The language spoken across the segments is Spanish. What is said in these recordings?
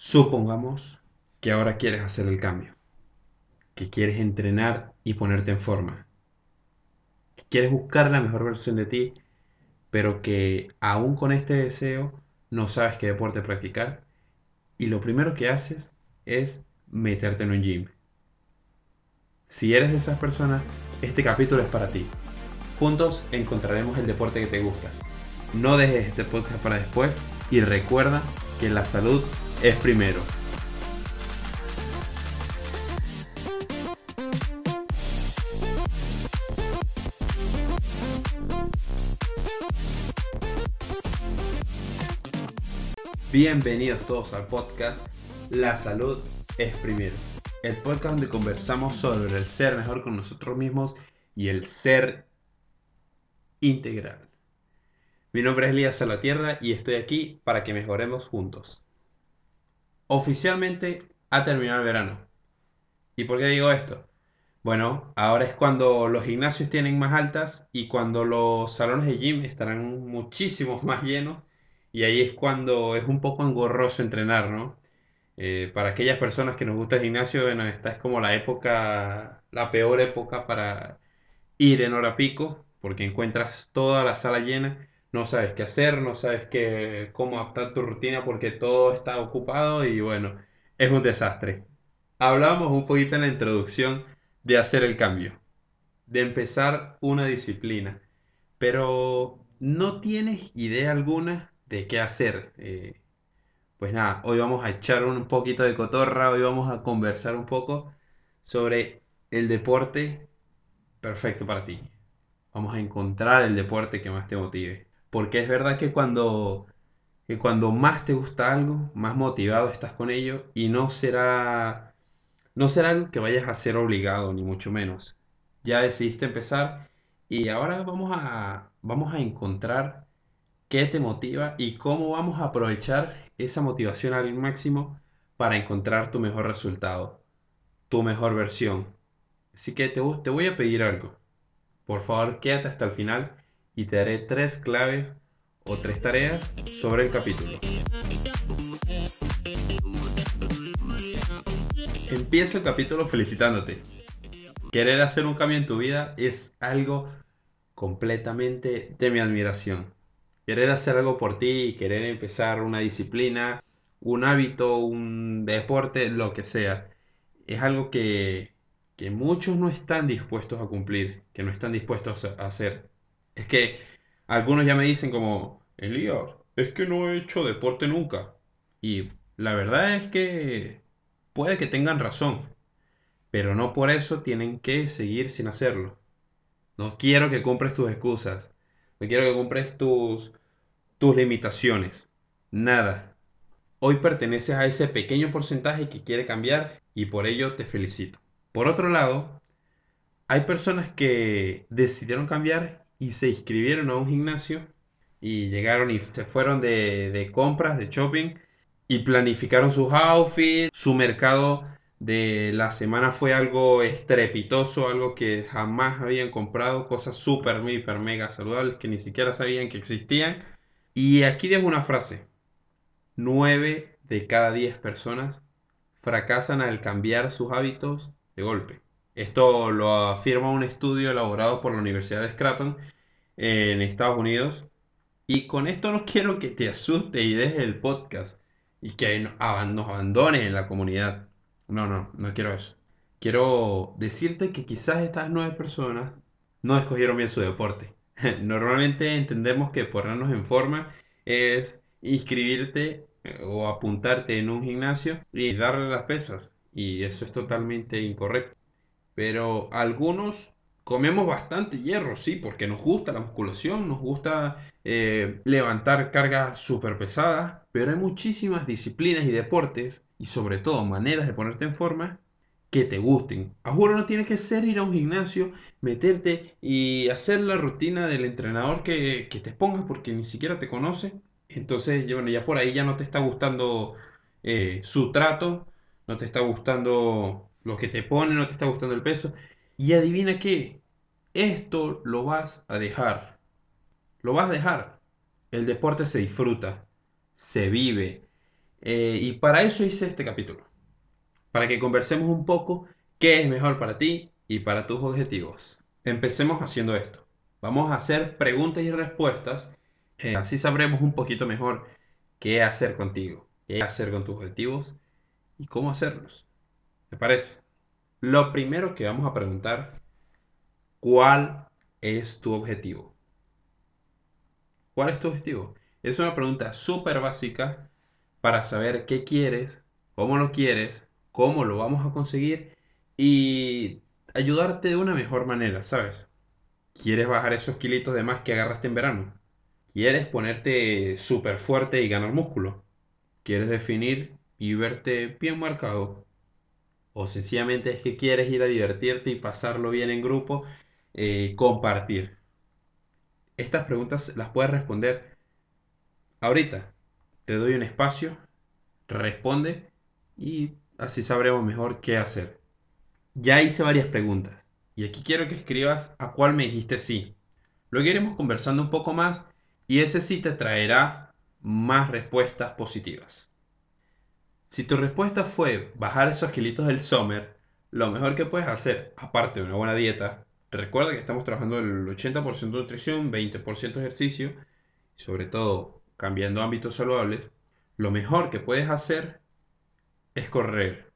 Supongamos que ahora quieres hacer el cambio, que quieres entrenar y ponerte en forma, que quieres buscar la mejor versión de ti, pero que aún con este deseo no sabes qué deporte practicar y lo primero que haces es meterte en un gym. Si eres de esas personas, este capítulo es para ti. Juntos encontraremos el deporte que te gusta. No dejes este podcast para después y recuerda que la salud es primero. Bienvenidos todos al podcast La salud es primero. El podcast donde conversamos sobre el ser mejor con nosotros mismos y el ser integral. Mi nombre es Elías Salatierra y estoy aquí para que mejoremos juntos. Oficialmente ha terminado el verano. ¿Y por qué digo esto? Bueno, ahora es cuando los gimnasios tienen más altas y cuando los salones de gym estarán muchísimos más llenos y ahí es cuando es un poco engorroso entrenar, ¿no? Eh, para aquellas personas que nos gusta el gimnasio, bueno, esta es como la época, la peor época para ir en hora pico, porque encuentras toda la sala llena, no sabes qué hacer, no sabes qué, cómo adaptar tu rutina porque todo está ocupado y bueno, es un desastre. Hablamos un poquito en la introducción de hacer el cambio, de empezar una disciplina, pero no tienes idea alguna de qué hacer. Eh, pues nada, hoy vamos a echar un poquito de cotorra, hoy vamos a conversar un poco sobre el deporte perfecto para ti. Vamos a encontrar el deporte que más te motive. Porque es verdad que cuando, que cuando más te gusta algo, más motivado estás con ello y no será, no será algo que vayas a ser obligado, ni mucho menos. Ya decidiste empezar y ahora vamos a, vamos a encontrar qué te motiva y cómo vamos a aprovechar esa motivación al máximo para encontrar tu mejor resultado, tu mejor versión. Así que te, te voy a pedir algo. Por favor, quédate hasta el final y te daré tres claves o tres tareas sobre el capítulo. Empiezo el capítulo felicitándote. Querer hacer un cambio en tu vida es algo completamente de mi admiración querer hacer algo por ti querer empezar una disciplina, un hábito, un deporte, lo que sea, es algo que, que muchos no están dispuestos a cumplir, que no están dispuestos a hacer. Es que algunos ya me dicen como, Elías, es que no he hecho deporte nunca. Y la verdad es que puede que tengan razón, pero no por eso tienen que seguir sin hacerlo. No quiero que compres tus excusas. No quiero que compres tus, tus limitaciones. Nada. Hoy perteneces a ese pequeño porcentaje que quiere cambiar y por ello te felicito. Por otro lado, hay personas que decidieron cambiar y se inscribieron a un gimnasio y llegaron y se fueron de, de compras, de shopping y planificaron sus outfits, su mercado de la semana fue algo estrepitoso, algo que jamás habían comprado, cosas súper, hiper, mega saludables que ni siquiera sabían que existían y aquí dejo una frase. 9 de cada 10 personas fracasan al cambiar sus hábitos de golpe. Esto lo afirma un estudio elaborado por la Universidad de Scranton en Estados Unidos. Y con esto no quiero que te asustes y dejes el podcast y que nos abandones en la comunidad. No, no, no quiero eso. Quiero decirte que quizás estas nueve personas no escogieron bien su deporte. Normalmente entendemos que ponernos en forma es inscribirte eh, o apuntarte en un gimnasio y darle las pesas. Y eso es totalmente incorrecto. Pero algunos comemos bastante hierro, sí, porque nos gusta la musculación, nos gusta eh, levantar cargas súper pesadas, pero hay muchísimas disciplinas y deportes, y sobre todo maneras de ponerte en forma, que te gusten. A juro no tiene que ser ir a un gimnasio, meterte y hacer la rutina del entrenador que, te pongas porque ni siquiera te conoce. Entonces, bueno, ya por ahí ya no te está gustando eh, su trato, no te está gustando lo que te pone, no te está gustando el peso. Y adivina qué, esto lo vas a dejar. Lo vas a dejar. El deporte se disfruta, se vive. Eh, y para eso hice este capítulo. Para que conversemos un poco qué es mejor para ti y para tus objetivos. Empecemos haciendo esto. Vamos a hacer preguntas y respuestas. Eh, así sabremos un poquito mejor qué hacer contigo, qué hacer con tus objetivos y cómo hacerlos. ¿Me parece? Lo primero que vamos a preguntar, ¿cuál es tu objetivo? ¿Cuál es tu objetivo? Es una pregunta súper básica para saber qué quieres, cómo lo quieres, cómo lo vamos a conseguir y ayudarte de una mejor manera, ¿sabes? ¿Quieres bajar esos kilitos de más que agarraste en verano? ¿Quieres ponerte súper fuerte y ganar músculo? ¿Quieres definir y verte bien marcado? ¿O sencillamente es que quieres ir a divertirte y pasarlo bien en grupo, eh, compartir? Estas preguntas las puedes responder ahorita. Te doy un espacio, responde y así sabremos mejor qué hacer. Ya hice varias preguntas y aquí quiero que escribas a cuál me dijiste sí. Luego iremos conversando un poco más y ese sí te traerá más respuestas positivas. Si tu respuesta fue bajar esos kilitos del summer, lo mejor que puedes hacer, aparte de una buena dieta, recuerda que estamos trabajando el 80% de nutrición, 20% de ejercicio, sobre todo cambiando ámbitos saludables, lo mejor que puedes hacer es correr.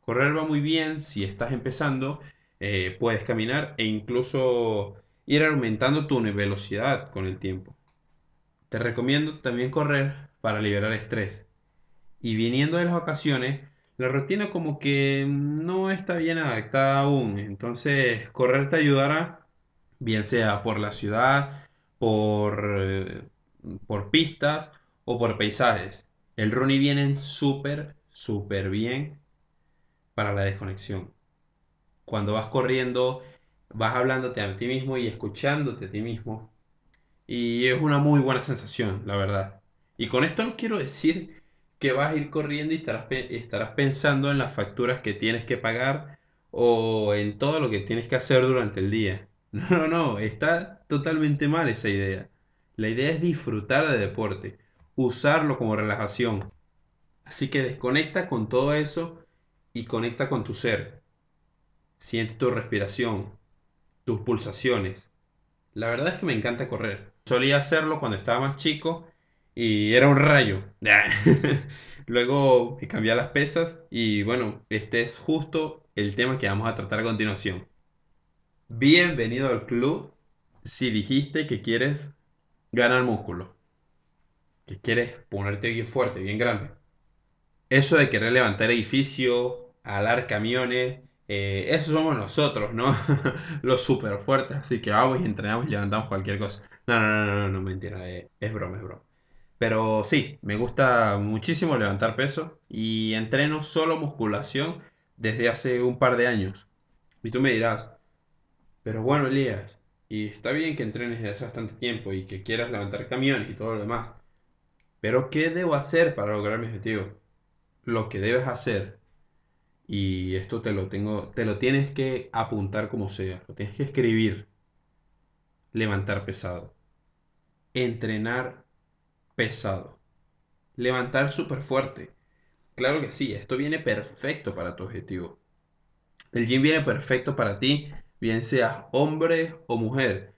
Correr va muy bien si estás empezando, eh, puedes caminar e incluso ir aumentando tu velocidad con el tiempo. Te recomiendo también correr para liberar estrés. Y viniendo de las vacaciones, la rutina como que no está bien adaptada aún. Entonces, correr te ayudará, bien sea por la ciudad, por, eh, por pistas o por paisajes. El running viene súper, súper bien para la desconexión. Cuando vas corriendo, vas hablándote a ti mismo y escuchándote a ti mismo. Y es una muy buena sensación, la verdad. Y con esto no quiero decir que vas a ir corriendo y estarás, estarás pensando en las facturas que tienes que pagar o en todo lo que tienes que hacer durante el día. No, no, no, está totalmente mal esa idea. La idea es disfrutar de deporte, usarlo como relajación. Así que desconecta con todo eso y conecta con tu ser. Siente tu respiración, tus pulsaciones. La verdad es que me encanta correr. Solía hacerlo cuando estaba más chico y era un rayo. Luego me cambié las pesas y bueno, este es justo el tema que vamos a tratar a continuación. Bienvenido al club si dijiste que quieres ganar músculo, que quieres ponerte bien fuerte, bien grande. Eso de querer levantar edificios, alar camiones, eh, eso somos nosotros, ¿no? Los super fuertes, así que vamos y entrenamos y levantamos cualquier cosa. No, no, no, no, no, mentira, eh, es broma, es broma. Pero sí, me gusta muchísimo levantar peso y entreno solo musculación desde hace un par de años. Y tú me dirás, pero bueno, Elías, y está bien que entrenes desde hace bastante tiempo y que quieras levantar camiones y todo lo demás. Pero ¿qué debo hacer para lograr mi objetivo? Lo que debes hacer, y esto te lo tengo, te lo tienes que apuntar como sea, lo tienes que escribir. Levantar pesado. Entrenar pesado. Levantar súper fuerte. Claro que sí, esto viene perfecto para tu objetivo. El gym viene perfecto para ti, bien seas hombre o mujer.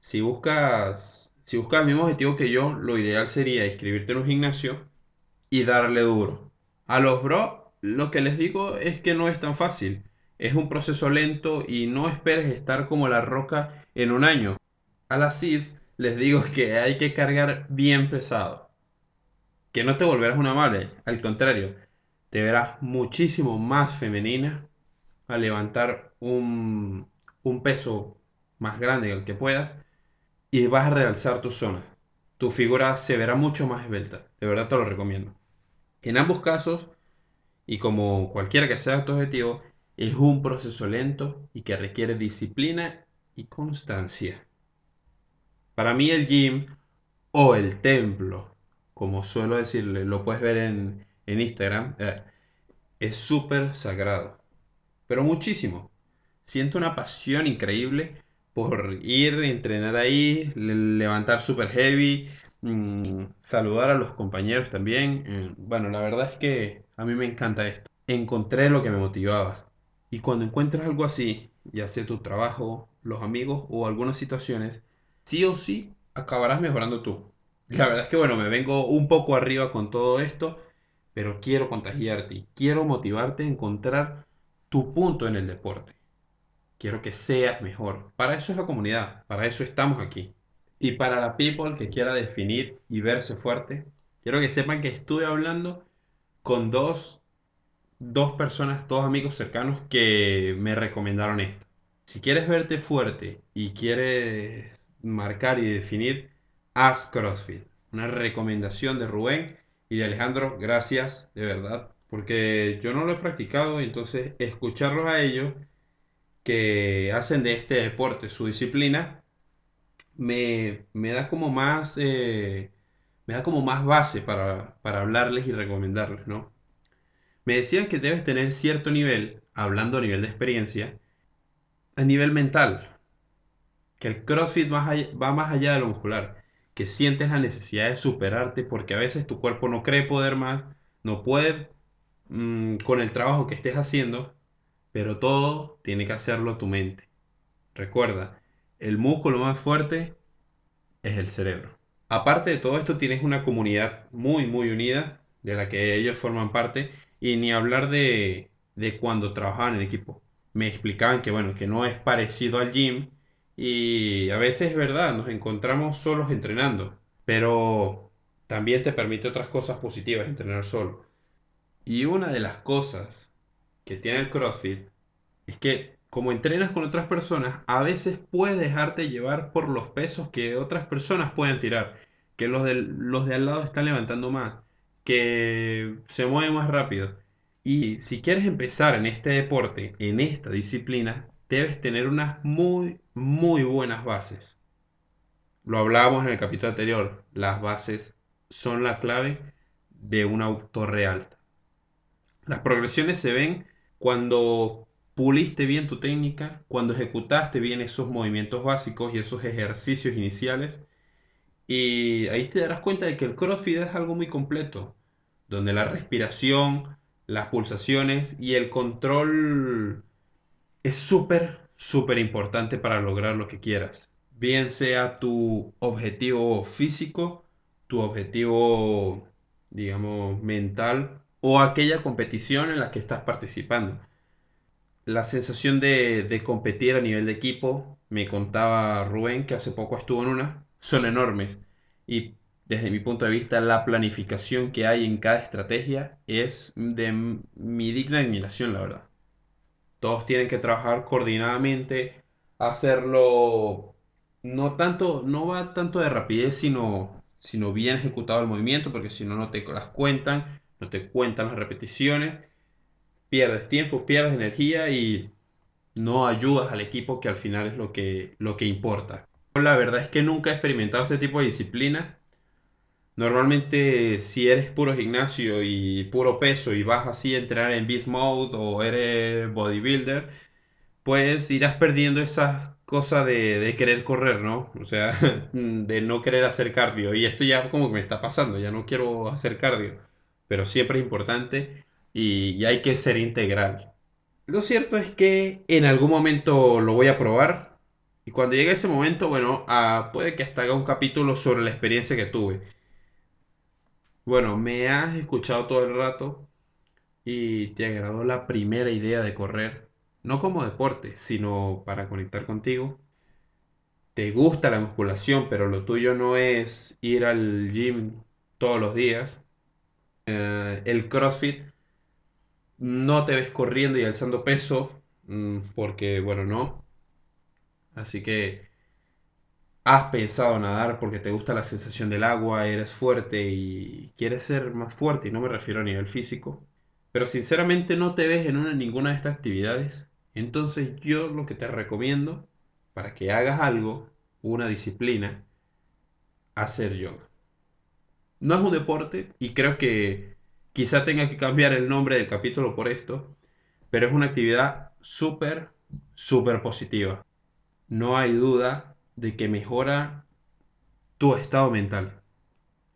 Si buscas, si buscas el mismo objetivo que yo, lo ideal sería inscribirte en un gimnasio y darle duro. A los bro, lo que les digo es que no es tan fácil. Es un proceso lento y no esperes estar como la roca en un año. A las CIS les digo que hay que cargar bien pesado. Que no te volverás una madre, al contrario, te verás muchísimo más femenina al levantar un, un peso más grande el que puedas y vas a realzar tu zona. Tu figura se verá mucho más esbelta, de verdad te lo recomiendo. En ambos casos, y como cualquiera que sea tu objetivo, es un proceso lento y que requiere disciplina y constancia. Para mí el gym o el templo, como suelo decirle, lo puedes ver en, Instagram, eh, es súper sagrado. Pero muchísimo. Siento una pasión increíble por ir, entrenar ahí, levantar súper heavy, mm, saludar a los compañeros también. Eh, bueno, la verdad es que a mí me encanta esto. Encontré lo que me motivaba. Y cuando encuentras algo así, ya sea tu trabajo, los amigos o algunas situaciones, sí o sí acabarás mejorando tú. La verdad es que bueno, me vengo un poco arriba con todo esto, pero quiero contagiarte, quiero motivarte a encontrar tu punto en el deporte. Quiero que seas mejor. Para eso es la comunidad, para eso estamos aquí. Y para la people que quiera definir y verse fuerte, quiero que sepan que estuve hablando con dos, dos personas, dos amigos cercanos que me recomendaron esto. Si quieres verte fuerte y quieres marcar y definir, haz CrossFit. Una recomendación de Rubén y de Alejandro, gracias, de verdad, porque yo no lo he practicado, entonces escucharlos a ellos que hacen de este deporte su disciplina me, da como más eh, me da como más base para, para hablarles y recomendarles, ¿no? Me decían que debes tener cierto nivel, hablando a nivel de experiencia, a nivel mental, que el CrossFit va más allá de lo muscular, que sientes la necesidad de superarte porque a veces tu cuerpo no cree poder más, no puede mm, con el trabajo que estés haciendo, pero todo tiene que hacerlo tu mente. Recuerda, el músculo más fuerte es el cerebro. Aparte de todo esto, tienes una comunidad muy, muy unida, de la que ellos forman parte, y ni hablar de, de cuando trabajaban en equipo. Me explicaban que, bueno, que no es parecido al gym, y a veces es verdad, nos encontramos solos entrenando, pero también te permite otras cosas positivas entrenar solo. Y una de las cosas que tiene el CrossFit es que como entrenas con otras personas, a veces puedes dejarte llevar por los pesos que otras personas pueden tirar, que los de, los de al lado están levantando más, que se mueven más rápido. Y si quieres empezar en este deporte, en esta disciplina, debes tener unas muy, muy buenas bases. Lo hablábamos en el capítulo anterior, las bases son la clave de una torre alta. Las progresiones se ven cuando puliste bien tu técnica, cuando ejecutaste bien esos movimientos básicos y esos ejercicios iniciales. Y ahí te darás cuenta de que el CrossFit es algo muy completo, donde la respiración, las pulsaciones y el control es súper, súper importante para lograr lo que quieras. Bien sea tu objetivo físico, tu objetivo, digamos, mental o aquella competición en la que estás participando. La sensación de, competir a nivel de equipo, me contaba Rubén que hace poco estuvo en una, son enormes. Y desde mi punto de vista, la planificación que hay en cada estrategia es de mi digna admiración, la verdad. Todos tienen que trabajar coordinadamente, hacerlo no tanto, no va tanto de rapidez, sino, sino bien ejecutado el movimiento, porque si no, no te las cuentan, no te cuentan las repeticiones, pierdes tiempo, pierdes energía y no ayudas al equipo, que al final es lo que, lo que importa. La verdad es que nunca he experimentado este tipo de disciplina Normalmente si eres puro gimnasio y puro peso y vas así a entrenar en beast mode o eres bodybuilder, pues irás perdiendo esa cosa de, querer correr, ¿no? O sea, de no querer hacer cardio. Y esto ya como que me está pasando, ya no quiero hacer cardio. Pero siempre es importante y, hay que ser integral. Lo cierto es que en algún momento lo voy a probar. Y cuando llegue ese momento, bueno, ah, puede que hasta haga un capítulo sobre la experiencia que tuve. Bueno, me has escuchado todo el rato y te agradó la primera idea de correr, no como deporte, sino para conectar contigo. Te gusta la musculación, pero lo tuyo no es ir al gym todos los días. Eh, el CrossFit, no te ves corriendo y alzando peso, mm, porque bueno, no. Así que has pensado nadar porque te gusta la sensación del agua, eres fuerte y quieres ser más fuerte, y no me refiero a nivel físico, pero sinceramente no te ves en una, ninguna de estas actividades, entonces yo lo que te recomiendo para que hagas algo, una disciplina, hacer yoga. No es un deporte y creo que quizá tenga que cambiar el nombre del capítulo por esto, pero es una actividad súper, súper positiva. No hay duda de que mejora tu estado mental.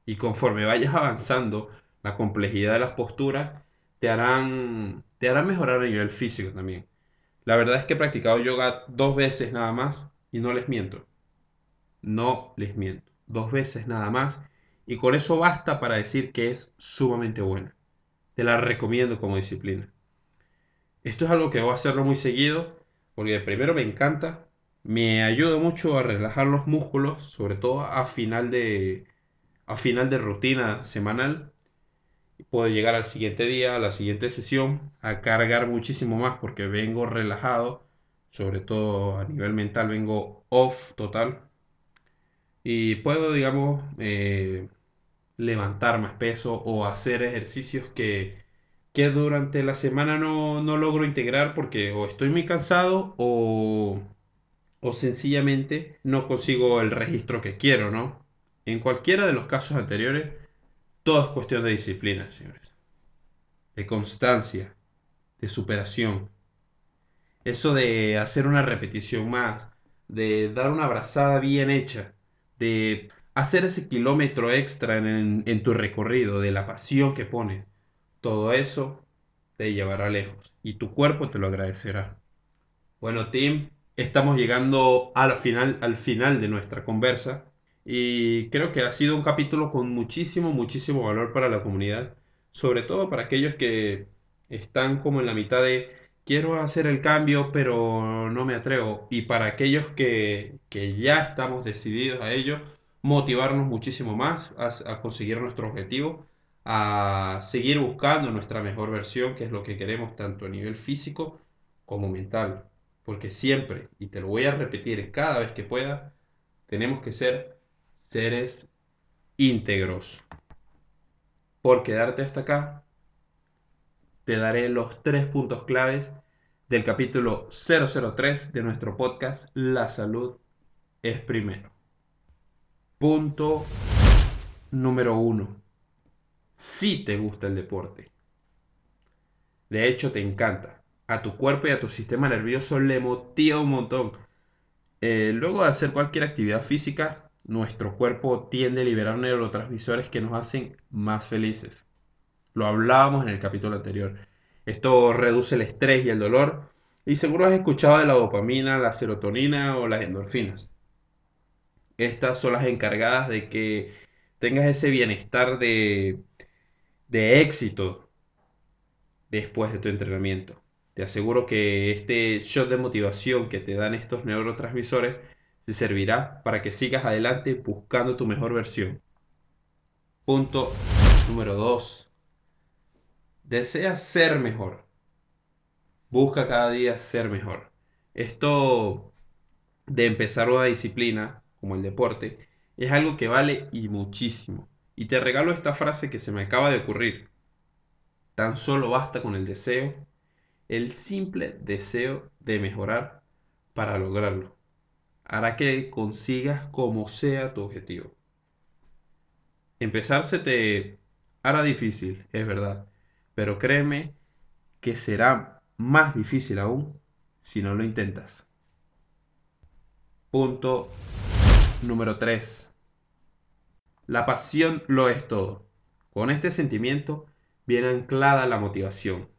Y conforme vayas avanzando, la complejidad de las posturas te harán, te mejorar a nivel físico también. La verdad es que he practicado yoga dos veces nada más y no les miento. No les miento. Dos veces nada más. Y con eso basta para decir que es sumamente buena. Te la recomiendo como disciplina. Esto es algo que voy a hacerlo muy seguido porque primero me encanta, me ayuda mucho a relajar los músculos, sobre todo a final de, a final de rutina semanal. Puedo llegar al siguiente día, a la siguiente sesión, a cargar muchísimo más porque vengo relajado, sobre todo a nivel mental vengo off total. Y puedo, digamos, eh, levantar más peso o hacer ejercicios que, que durante la semana no, no logro integrar porque o estoy muy cansado o o sencillamente no consigo el registro que quiero, ¿no? En cualquiera de los casos anteriores, todo es cuestión de disciplina, señores. De constancia, de superación. Eso de hacer una repetición más, de dar una abrazada bien hecha, de hacer ese kilómetro extra en, en tu recorrido, de la pasión que pones, todo eso te llevará lejos y tu cuerpo te lo agradecerá. Bueno, Tim, estamos llegando al final, al final de nuestra conversa y creo que ha sido un capítulo con muchísimo, muchísimo valor para la comunidad, sobre todo para aquellos que están como en la mitad de quiero hacer el cambio pero no me atrevo y para aquellos que, que ya estamos decididos a ello, motivarnos muchísimo más a, a conseguir nuestro objetivo, a seguir buscando nuestra mejor versión, que es lo que queremos tanto a nivel físico como mental. Porque siempre, y te lo voy a repetir cada vez que pueda, tenemos que ser seres íntegros. Por quedarte hasta acá, te daré los tres puntos claves del capítulo 003 de nuestro podcast La salud es primero. Punto número uno. Si te gusta el deporte. De hecho, te encanta a tu cuerpo y a tu sistema nervioso le motiva un montón. Eh, luego de hacer cualquier actividad física, nuestro cuerpo tiende a liberar neurotransmisores que nos hacen más felices. Lo hablábamos en el capítulo anterior. Esto reduce el estrés y el dolor. Y seguro has escuchado de la dopamina, la serotonina o las endorfinas. Estas son las encargadas de que tengas ese bienestar de, de éxito después de tu entrenamiento. Te aseguro que este shot de motivación que te dan estos neurotransmisores te servirá para que sigas adelante buscando tu mejor versión. Punto número 2. Deseas ser mejor. Busca cada día ser mejor. Esto de empezar una disciplina como el deporte es algo que vale y muchísimo. Y te regalo esta frase que se me acaba de ocurrir. Tan solo basta con el deseo el simple deseo de mejorar para lograrlo. Hará que consigas como sea tu objetivo. Empezar se te hará difícil, es verdad, pero créeme que será más difícil aún si no lo intentas. Punto número 3. La pasión lo es todo. Con este sentimiento viene anclada la motivación.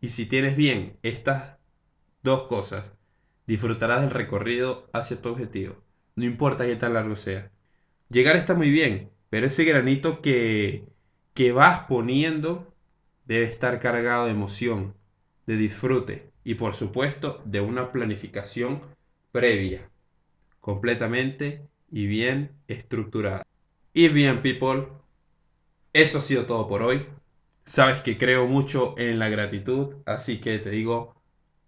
Y si tienes bien estas dos cosas, disfrutarás del recorrido hacia tu objetivo, no importa qué tan largo sea. Llegar está muy bien, pero ese granito que, que vas poniendo debe estar cargado de emoción, de disfrute y por supuesto de una planificación previa, completamente y bien estructurada. Y bien, people, eso ha sido todo por hoy. Sabes que creo mucho en la gratitud, así que te digo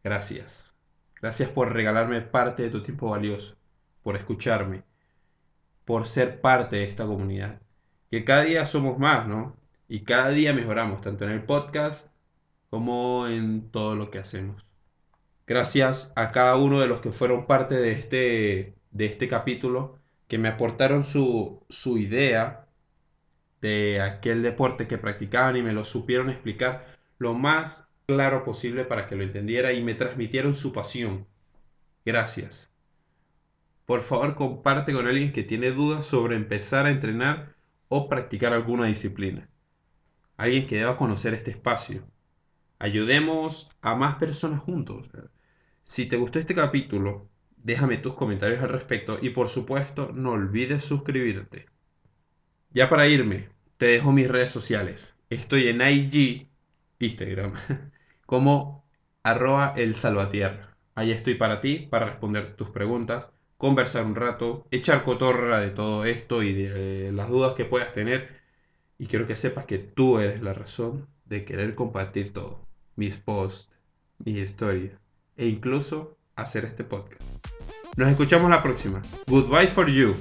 gracias. Gracias por regalarme parte de tu tiempo valioso, por escucharme, por ser parte de esta comunidad. Que cada día somos más, ¿no? Y cada día mejoramos, tanto en el podcast como en todo lo que hacemos. Gracias a cada uno de los que fueron parte de este, de este capítulo, que me aportaron su, su idea de aquel deporte que practicaban y me lo supieron explicar lo más claro posible para que lo entendiera y me transmitieron su pasión. Gracias. Por favor, comparte con alguien que tiene dudas sobre empezar a entrenar o practicar alguna disciplina. Alguien que deba conocer este espacio. Ayudemos a más personas juntos. Si te gustó este capítulo, déjame tus comentarios al respecto y por supuesto no olvides suscribirte. Ya para irme, te dejo mis redes sociales. Estoy en IG, Instagram, como arroba el salvatierra. Ahí estoy para ti, para responder tus preguntas, conversar un rato, echar cotorra de todo esto y de las dudas que puedas tener. Y quiero que sepas que tú eres la razón de querer compartir todo. Mis posts, mis stories e incluso hacer este podcast. Nos escuchamos la próxima. Goodbye for you.